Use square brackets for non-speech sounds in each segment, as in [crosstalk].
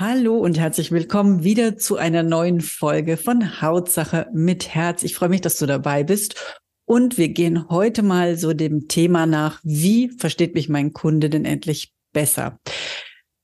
Hallo und herzlich willkommen wieder zu einer neuen Folge von Hautsache mit Herz. Ich freue mich, dass du dabei bist. Und wir gehen heute mal so dem Thema nach, wie versteht mich mein Kunde denn endlich besser?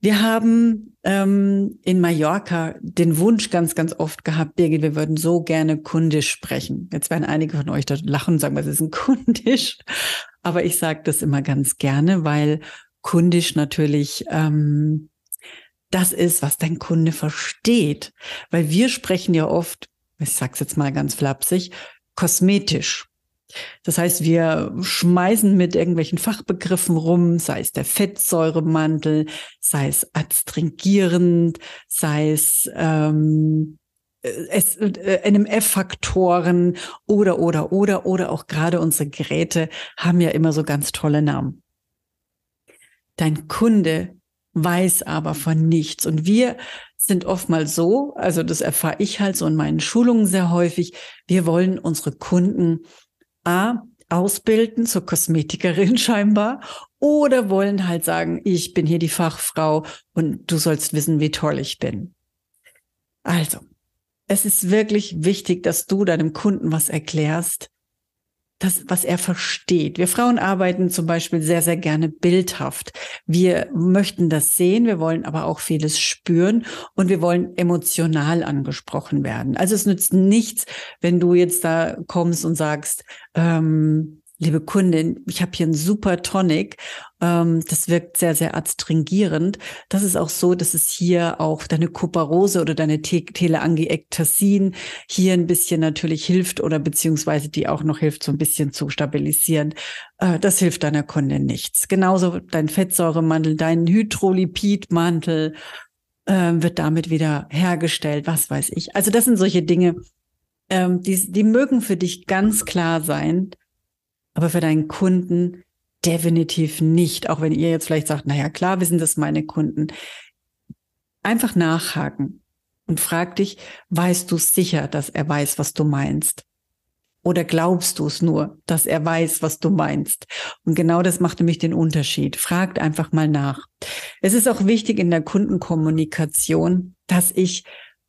Wir haben ähm, in Mallorca den Wunsch ganz, ganz oft gehabt, Birgit, wir würden so gerne kundisch sprechen. Jetzt werden einige von euch dort lachen und sagen, was ist ein [laughs] kundisch? Aber ich sage das immer ganz gerne, weil kundisch natürlich ähm, das ist, was dein Kunde versteht. Weil wir sprechen ja oft, ich sag's jetzt mal ganz flapsig, kosmetisch. Das heißt, wir schmeißen mit irgendwelchen Fachbegriffen rum, sei es der Fettsäuremantel, sei es adstringierend, sei es ähm, es, äh, NMF-Faktoren oder, oder, oder, oder auch gerade unsere Geräte haben ja immer so ganz tolle Namen. Dein Kunde weiß aber von nichts. Und wir sind oftmals so, also das erfahre ich halt so in meinen Schulungen sehr häufig, wir wollen unsere Kunden A, ausbilden zur Kosmetikerin [laughs] scheinbar oder wollen halt sagen, ich bin hier die Fachfrau und du sollst wissen, wie toll ich bin. Also, es ist wirklich wichtig, dass du deinem Kunden was erklärst, das, was er versteht. Wir Frauen arbeiten zum Beispiel sehr, sehr gerne bildhaft. Wir möchten das sehen, wir wollen aber auch vieles spüren und wir wollen emotional angesprochen werden. Also es nützt nichts, wenn du jetzt da kommst und sagst, ähm, liebe Kundin, ich habe hier einen super Tonic. Ähm, das wirkt sehr, sehr adstringierend. Das ist auch so, dass es hier auch deine Kuparose oder deine Te Teleangiektasin hier ein bisschen natürlich hilft oder beziehungsweise die auch noch hilft, so ein bisschen zu stabilisieren. Äh, das hilft deiner Kundin nichts. Genauso dein Fettsäuremantel, dein Hydrolipidmantel äh, wird damit wieder hergestellt, was weiß ich. Also das sind solche Dinge, ähm, die, die mögen für dich ganz klar sein aber für deinen Kunden definitiv nicht. Auch wenn ihr jetzt vielleicht sagt, naja, klar wissen das meine Kunden. Einfach nachhaken und frag dich, weißt du sicher, dass er weiß, was du meinst? Oder glaubst du es nur, dass er weiß, was du meinst? Und genau das macht nämlich den Unterschied. Fragt einfach mal nach. Es ist auch wichtig in der Kundenkommunikation, dass ich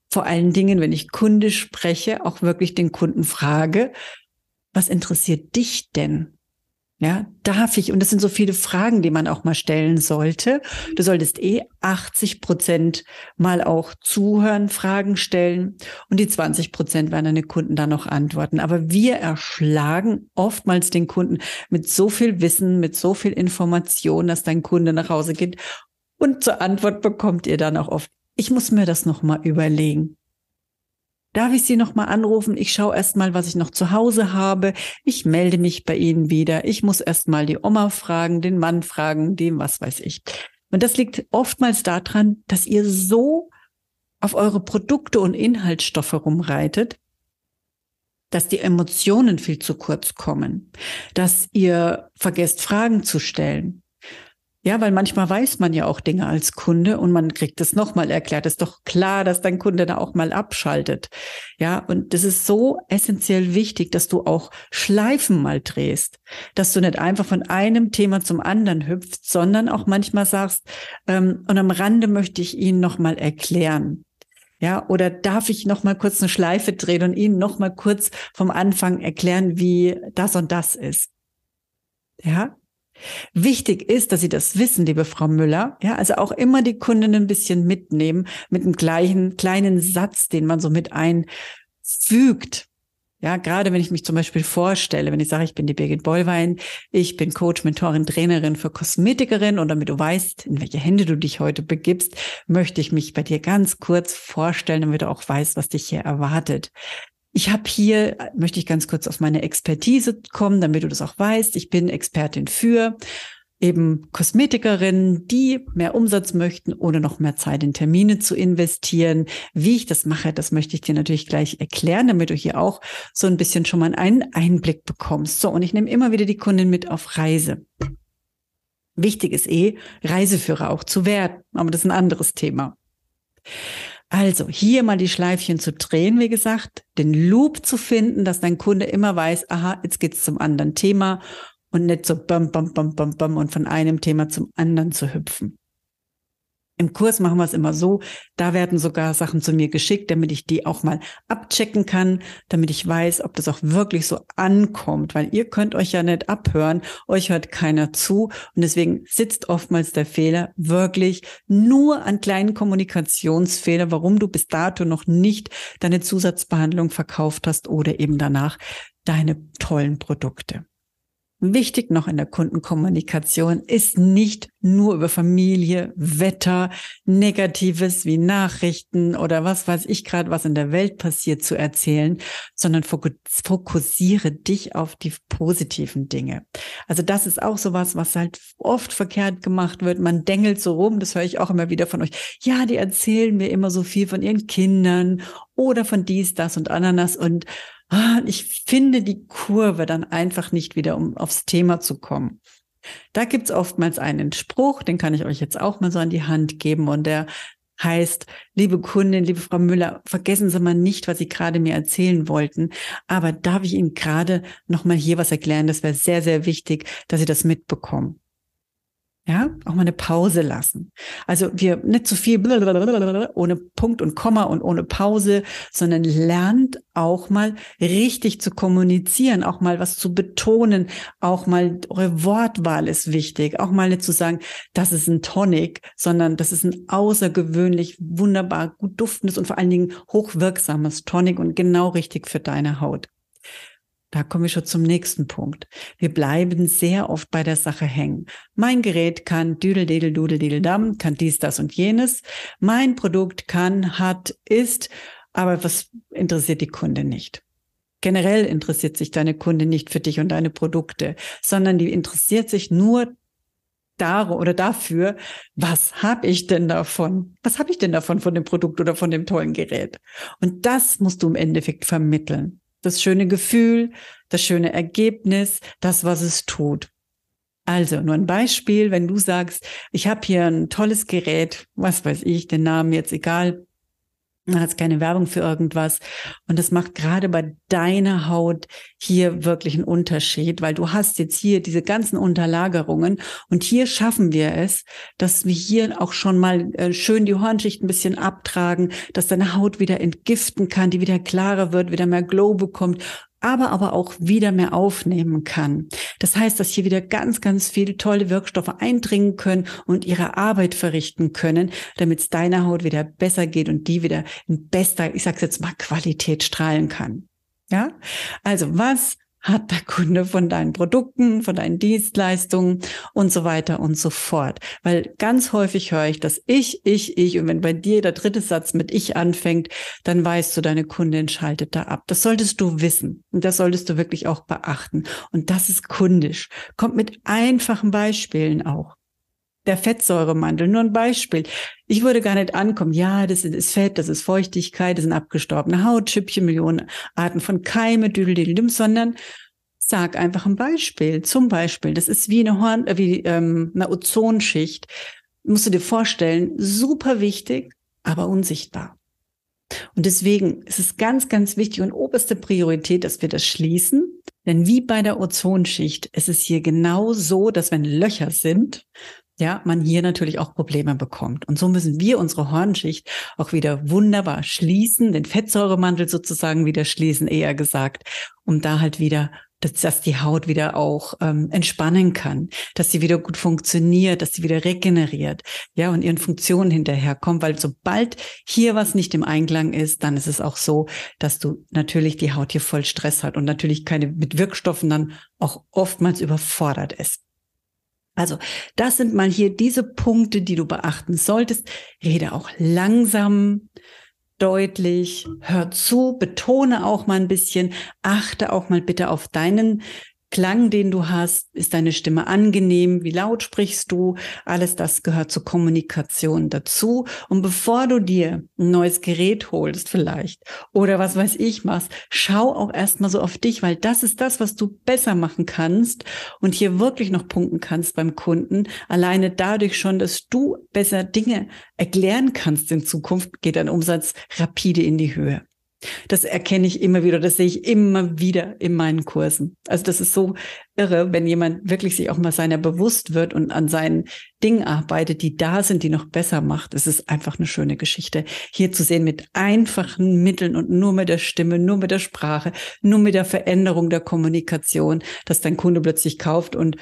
vor allen Dingen, wenn ich Kunde spreche, auch wirklich den Kunden frage, was interessiert dich denn? Ja, darf ich? Und das sind so viele Fragen, die man auch mal stellen sollte. Du solltest eh 80 Prozent mal auch zuhören, Fragen stellen und die 20 Prozent werden deine Kunden dann noch antworten. Aber wir erschlagen oftmals den Kunden mit so viel Wissen, mit so viel Information, dass dein Kunde nach Hause geht und zur Antwort bekommt ihr dann auch oft, ich muss mir das noch mal überlegen. Darf ich Sie noch mal anrufen? Ich schaue erst mal, was ich noch zu Hause habe. Ich melde mich bei Ihnen wieder. Ich muss erst mal die Oma fragen, den Mann fragen, dem was weiß ich. Und das liegt oftmals daran, dass ihr so auf eure Produkte und Inhaltsstoffe rumreitet, dass die Emotionen viel zu kurz kommen, dass ihr vergesst, Fragen zu stellen, ja, weil manchmal weiß man ja auch Dinge als Kunde und man kriegt es nochmal erklärt. Ist doch klar, dass dein Kunde da auch mal abschaltet. Ja, und das ist so essentiell wichtig, dass du auch Schleifen mal drehst, dass du nicht einfach von einem Thema zum anderen hüpfst, sondern auch manchmal sagst, ähm, und am Rande möchte ich Ihnen nochmal erklären. Ja, oder darf ich noch mal kurz eine Schleife drehen und Ihnen noch mal kurz vom Anfang erklären, wie das und das ist? Ja, Wichtig ist, dass Sie das wissen, liebe Frau Müller. Ja, also auch immer die Kunden ein bisschen mitnehmen mit einem gleichen kleinen Satz, den man so mit einfügt. Ja, gerade wenn ich mich zum Beispiel vorstelle, wenn ich sage, ich bin die Birgit Bollwein, ich bin Coach, Mentorin, Trainerin für Kosmetikerin und damit du weißt, in welche Hände du dich heute begibst, möchte ich mich bei dir ganz kurz vorstellen, damit du auch weißt, was dich hier erwartet. Ich habe hier, möchte ich ganz kurz auf meine Expertise kommen, damit du das auch weißt. Ich bin Expertin für eben Kosmetikerinnen, die mehr Umsatz möchten, ohne noch mehr Zeit in Termine zu investieren. Wie ich das mache, das möchte ich dir natürlich gleich erklären, damit du hier auch so ein bisschen schon mal einen Einblick bekommst. So, und ich nehme immer wieder die Kundin mit auf Reise. Wichtig ist eh, Reiseführer auch zu werden, aber das ist ein anderes Thema. Also hier mal die Schleifchen zu drehen, wie gesagt, den Loop zu finden, dass dein Kunde immer weiß, aha, jetzt geht's zum anderen Thema und nicht so bam, bam, bam, bam, bam und von einem Thema zum anderen zu hüpfen. Im Kurs machen wir es immer so, da werden sogar Sachen zu mir geschickt, damit ich die auch mal abchecken kann, damit ich weiß, ob das auch wirklich so ankommt, weil ihr könnt euch ja nicht abhören, euch hört keiner zu. Und deswegen sitzt oftmals der Fehler wirklich nur an kleinen Kommunikationsfehler, warum du bis dato noch nicht deine Zusatzbehandlung verkauft hast oder eben danach deine tollen Produkte. Wichtig noch in der Kundenkommunikation ist nicht nur über Familie, Wetter, Negatives wie Nachrichten oder was weiß ich gerade, was in der Welt passiert, zu erzählen, sondern fokussiere dich auf die positiven Dinge. Also das ist auch sowas, was halt oft verkehrt gemacht wird. Man dengelt so rum, das höre ich auch immer wieder von euch. Ja, die erzählen mir immer so viel von ihren Kindern oder von dies, das und Ananas und ich finde die Kurve dann einfach nicht wieder, um aufs Thema zu kommen. Da gibt's oftmals einen Spruch, den kann ich euch jetzt auch mal so an die Hand geben und der heißt, liebe Kundin, liebe Frau Müller, vergessen Sie mal nicht, was Sie gerade mir erzählen wollten. Aber darf ich Ihnen gerade noch mal hier was erklären? Das wäre sehr, sehr wichtig, dass Sie das mitbekommen. Ja, auch mal eine Pause lassen. Also wir nicht zu viel ohne Punkt und Komma und ohne Pause, sondern lernt auch mal richtig zu kommunizieren, auch mal was zu betonen, auch mal eure Wortwahl ist wichtig, auch mal nicht zu sagen, das ist ein Tonic, sondern das ist ein außergewöhnlich wunderbar gut duftendes und vor allen Dingen hochwirksames Tonic und genau richtig für deine Haut. Da komme ich schon zum nächsten Punkt. Wir bleiben sehr oft bei der Sache hängen. Mein Gerät kann düdel, dedel, dudel, dedel, dam, kann dies, das und jenes. Mein Produkt kann, hat, ist, aber was interessiert die Kunde nicht? Generell interessiert sich deine Kunde nicht für dich und deine Produkte, sondern die interessiert sich nur dar oder dafür, was habe ich denn davon? Was habe ich denn davon von dem Produkt oder von dem tollen Gerät? Und das musst du im Endeffekt vermitteln das schöne Gefühl, das schöne Ergebnis, das, was es tut. Also nur ein Beispiel, wenn du sagst, ich habe hier ein tolles Gerät, was weiß ich, den Namen jetzt egal, hat keine Werbung für irgendwas. Und das macht gerade bei deiner Haut hier wirklich einen Unterschied, weil du hast jetzt hier diese ganzen Unterlagerungen und hier schaffen wir es, dass wir hier auch schon mal äh, schön die Hornschicht ein bisschen abtragen, dass deine Haut wieder entgiften kann, die wieder klarer wird, wieder mehr Glow bekommt aber aber auch wieder mehr aufnehmen kann. Das heißt, dass hier wieder ganz, ganz viele tolle Wirkstoffe eindringen können und ihre Arbeit verrichten können, damit es deiner Haut wieder besser geht und die wieder in bester, ich sag's jetzt mal, Qualität strahlen kann. Ja, also was hat der Kunde von deinen Produkten, von deinen Dienstleistungen und so weiter und so fort. Weil ganz häufig höre ich das ich, ich, ich. Und wenn bei dir der dritte Satz mit ich anfängt, dann weißt du, deine Kundin schaltet da ab. Das solltest du wissen. Und das solltest du wirklich auch beachten. Und das ist kundisch. Kommt mit einfachen Beispielen auch der Fettsäuremandel, nur ein Beispiel. Ich würde gar nicht ankommen, ja, das ist Fett, das ist Feuchtigkeit, das sind abgestorbene Hautschüppchen, Millionen Arten von Keime, düdeldidelim, sondern sag einfach ein Beispiel. Zum Beispiel, das ist wie eine, Horn, äh, wie, ähm, eine Ozonschicht. Musst du dir vorstellen, super wichtig, aber unsichtbar. Und deswegen ist es ganz, ganz wichtig und oberste Priorität, dass wir das schließen. Denn wie bei der Ozonschicht ist es hier genau so, dass wenn Löcher sind, ja, man hier natürlich auch Probleme bekommt. Und so müssen wir unsere Hornschicht auch wieder wunderbar schließen, den Fettsäuremantel sozusagen wieder schließen, eher gesagt, um da halt wieder dass, dass die Haut wieder auch ähm, entspannen kann, dass sie wieder gut funktioniert, dass sie wieder regeneriert, ja, und ihren Funktionen hinterherkommt, weil sobald hier was nicht im Einklang ist, dann ist es auch so, dass du natürlich die Haut hier voll Stress hat und natürlich keine mit Wirkstoffen dann auch oftmals überfordert ist. Also, das sind mal hier diese Punkte, die du beachten solltest. Rede auch langsam, deutlich, hör zu, betone auch mal ein bisschen, achte auch mal bitte auf deinen Klang, den du hast? Ist deine Stimme angenehm? Wie laut sprichst du? Alles das gehört zur Kommunikation dazu. Und bevor du dir ein neues Gerät holst vielleicht oder was weiß ich machst, schau auch erstmal so auf dich, weil das ist das, was du besser machen kannst und hier wirklich noch punkten kannst beim Kunden. Alleine dadurch schon, dass du besser Dinge erklären kannst in Zukunft, geht dein Umsatz rapide in die Höhe. Das erkenne ich immer wieder, das sehe ich immer wieder in meinen Kursen. Also das ist so irre, wenn jemand wirklich sich auch mal seiner bewusst wird und an seinen Dingen arbeitet, die da sind, die noch besser macht. Es ist einfach eine schöne Geschichte, hier zu sehen mit einfachen Mitteln und nur mit der Stimme, nur mit der Sprache, nur mit der Veränderung der Kommunikation, dass dein Kunde plötzlich kauft und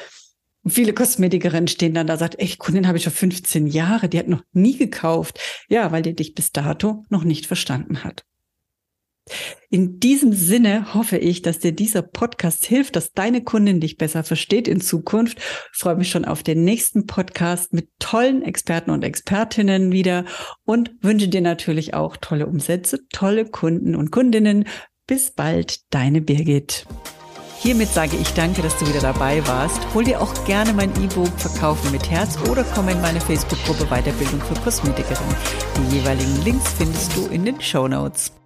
Viele Kosmetikerinnen stehen dann da, sagt, echt, Kundin habe ich schon 15 Jahre, die hat noch nie gekauft. Ja, weil die dich bis dato noch nicht verstanden hat. In diesem Sinne hoffe ich, dass dir dieser Podcast hilft, dass deine Kundin dich besser versteht in Zukunft. Ich freue mich schon auf den nächsten Podcast mit tollen Experten und Expertinnen wieder und wünsche dir natürlich auch tolle Umsätze, tolle Kunden und Kundinnen. Bis bald, deine Birgit. Hiermit sage ich danke, dass du wieder dabei warst. Hol dir auch gerne mein E-Book Verkaufen mit Herz oder komm in meine Facebook-Gruppe Weiterbildung für Kosmetikerinnen. Die jeweiligen Links findest du in den Show Notes.